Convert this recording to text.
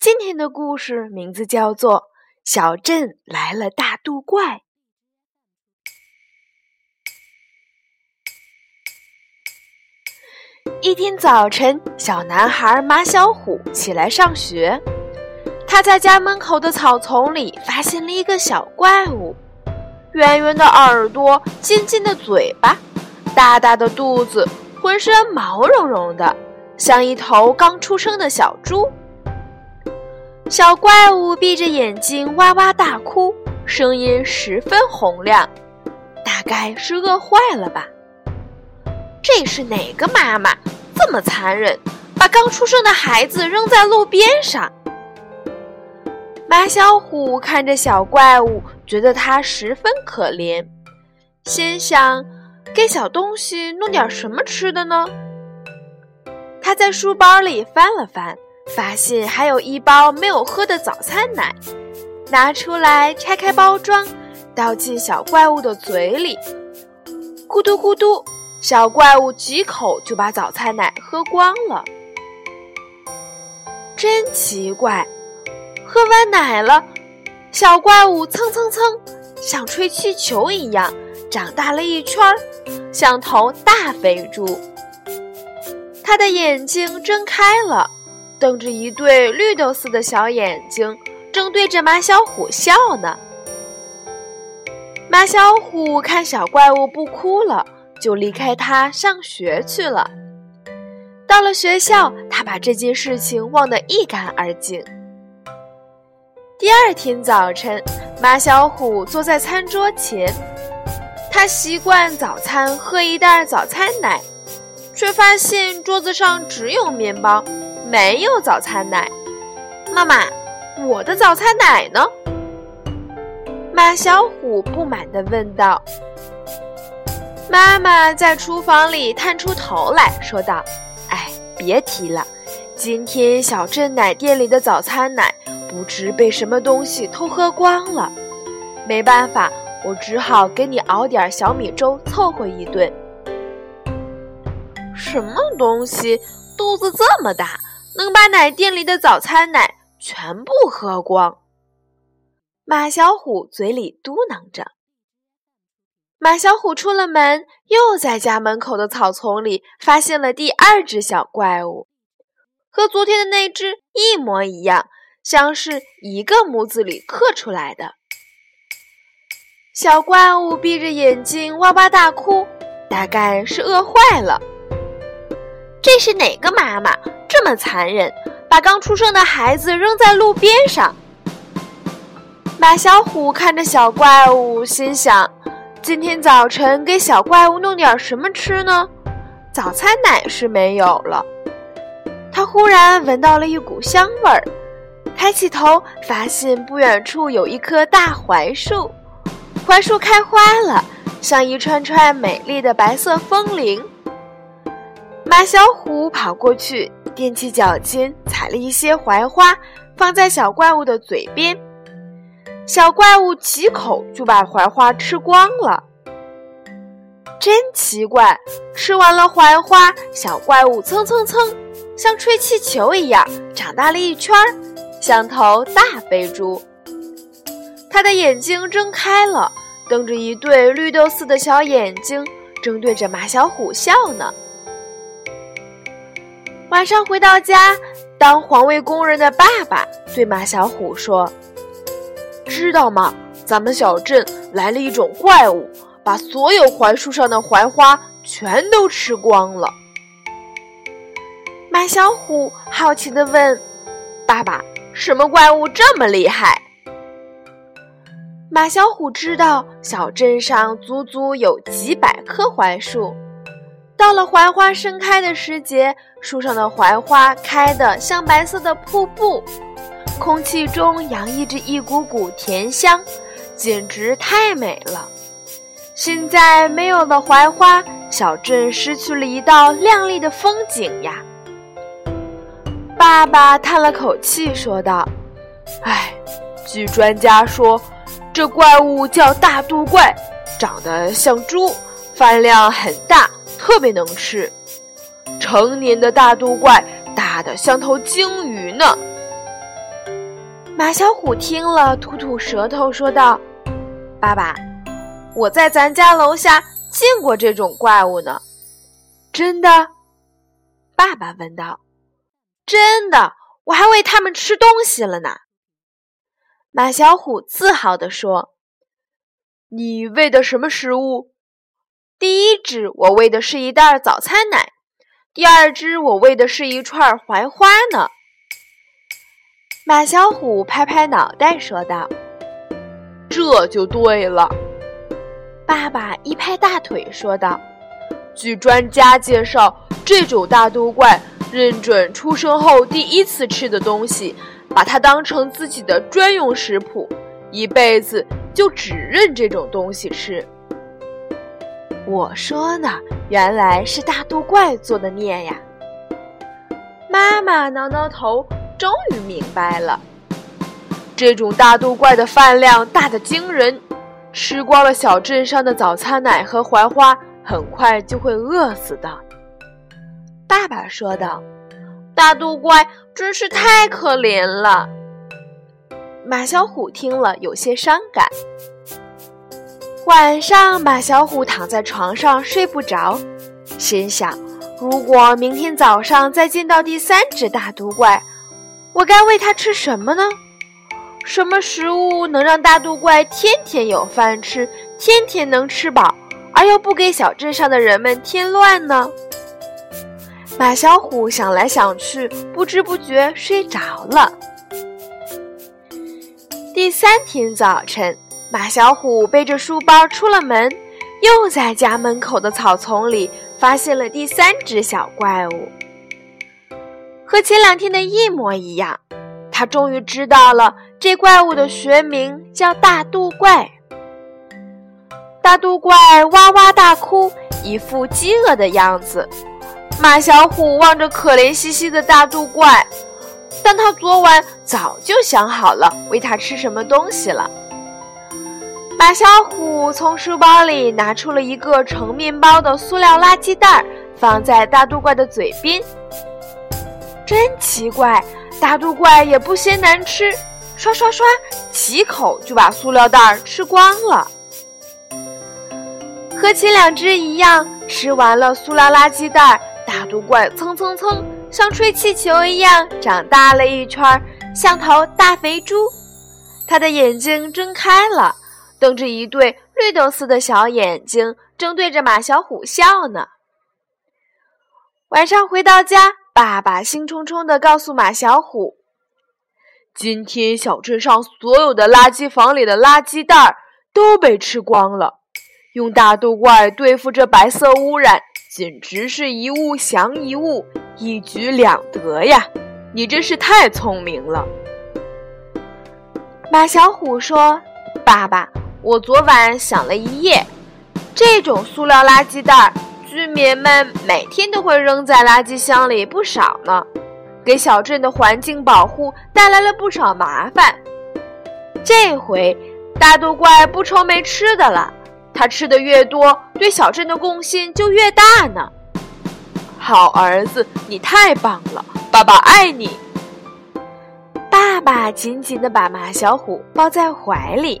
今天的故事名字叫做《小镇来了大肚怪》。一天早晨，小男孩马小虎起来上学。他在家门口的草丛里发现了一个小怪物，圆圆的耳朵，尖尖的嘴巴，大大的肚子，浑身毛茸茸的，像一头刚出生的小猪。小怪物闭着眼睛哇哇大哭，声音十分洪亮，大概是饿坏了吧。这是哪个妈妈这么残忍，把刚出生的孩子扔在路边上？马小虎看着小怪物，觉得它十分可怜，心想：给小东西弄点什么吃的呢？他在书包里翻了翻。发现还有一包没有喝的早餐奶，拿出来拆开包装，倒进小怪物的嘴里，咕嘟咕嘟，小怪物几口就把早餐奶喝光了。真奇怪，喝完奶了，小怪物蹭蹭蹭，像吹气球一样长大了一圈，像头大肥猪。它的眼睛睁开了。瞪着一对绿豆似的小眼睛，正对着马小虎笑呢。马小虎看小怪物不哭了，就离开它上学去了。到了学校，他把这件事情忘得一干二净。第二天早晨，马小虎坐在餐桌前，他习惯早餐喝一袋早餐奶，却发现桌子上只有面包。没有早餐奶，妈妈，我的早餐奶呢？马小虎不满地问道。妈妈在厨房里探出头来说道：“哎，别提了，今天小镇奶店里的早餐奶不知被什么东西偷喝光了。没办法，我只好给你熬点小米粥凑合一顿。什么东西，肚子这么大？”能把奶店里的早餐奶全部喝光，马小虎嘴里嘟囔着。马小虎出了门，又在家门口的草丛里发现了第二只小怪物，和昨天的那只一模一样，像是一个模子里刻出来的。小怪物闭着眼睛哇哇大哭，大概是饿坏了。这是哪个妈妈？这么残忍，把刚出生的孩子扔在路边上。马小虎看着小怪物，心想：今天早晨给小怪物弄点什么吃呢？早餐奶是没有了。他忽然闻到了一股香味儿，抬起头，发现不远处有一棵大槐树，槐树开花了，像一串串美丽的白色风铃。马小虎跑过去。踮起脚尖，采了一些槐花，放在小怪物的嘴边。小怪物几口就把槐花吃光了。真奇怪，吃完了槐花，小怪物蹭蹭蹭，像吹气球一样长大了一圈，像头大肥猪。它的眼睛睁开了，瞪着一对绿豆似的小眼睛，正对着马小虎笑呢。晚上回到家，当环卫工人的爸爸对马小虎说：“知道吗？咱们小镇来了一种怪物，把所有槐树上的槐花全都吃光了。”马小虎好奇地问：“爸爸，什么怪物这么厉害？”马小虎知道，小镇上足足有几百棵槐树。到了槐花盛开的时节，树上的槐花开得像白色的瀑布，空气中洋溢着一股股甜香，简直太美了。现在没有了槐花，小镇失去了一道亮丽的风景呀。爸爸叹了口气说道：“唉，据专家说，这怪物叫大肚怪，长得像猪，饭量很大，特别能吃。成年的大肚怪大的像头鲸鱼呢。”马小虎听了，吐吐舌头说道：“爸爸，我在咱家楼下见过这种怪物呢。”“真的？”爸爸问道。“真的，我还喂它们吃东西了呢。”马小虎自豪地说。“你喂的什么食物？”“第一只我喂的是一袋早餐奶，第二只我喂的是一串槐花呢。”马小虎拍拍脑袋说道：“这就对了。”爸爸一拍大腿说道：“据专家介绍，这种大肚怪认准出生后第一次吃的东西，把它当成自己的专用食谱，一辈子就只认这种东西吃。”我说呢，原来是大肚怪做的孽呀！妈妈挠挠头。终于明白了，这种大肚怪的饭量大得惊人，吃光了小镇上的早餐奶和槐花，很快就会饿死的。爸爸说道：“大肚怪真是太可怜了。”马小虎听了有些伤感。晚上，马小虎躺在床上睡不着，心想：如果明天早上再见到第三只大肚怪，我该喂它吃什么呢？什么食物能让大肚怪天天有饭吃，天天能吃饱，而又不给小镇上的人们添乱呢？马小虎想来想去，不知不觉睡着了。第三天早晨，马小虎背着书包出了门，又在家门口的草丛里发现了第三只小怪物。和前两天的一模一样，他终于知道了这怪物的学名叫大肚怪。大肚怪哇哇大哭，一副饥饿的样子。马小虎望着可怜兮兮的大肚怪，但他昨晚早就想好了喂它吃什么东西了。马小虎从书包里拿出了一个盛面包的塑料垃圾袋，放在大肚怪的嘴边。真奇怪，大肚怪也不嫌难吃，刷刷刷，几口就把塑料袋吃光了。和前两只一样，吃完了塑料垃圾袋，大肚怪蹭蹭蹭，像吹气球一样长大了一圈，像头大肥猪。它的眼睛睁开了，瞪着一对绿豆似的小眼睛，正对着马小虎笑呢。晚上回到家。爸爸兴冲冲地告诉马小虎：“今天小镇上所有的垃圾房里的垃圾袋都被吃光了。用大肚怪对付这白色污染，简直是一物降一物，一举两得呀！你真是太聪明了。”马小虎说：“爸爸，我昨晚想了一夜，这种塑料垃圾袋。”居民们每天都会扔在垃圾箱里不少呢，给小镇的环境保护带来了不少麻烦。这回大肚怪不愁没吃的了，他吃的越多，对小镇的贡献就越大呢。好儿子，你太棒了，爸爸爱你。爸爸紧紧地把马小虎抱在怀里。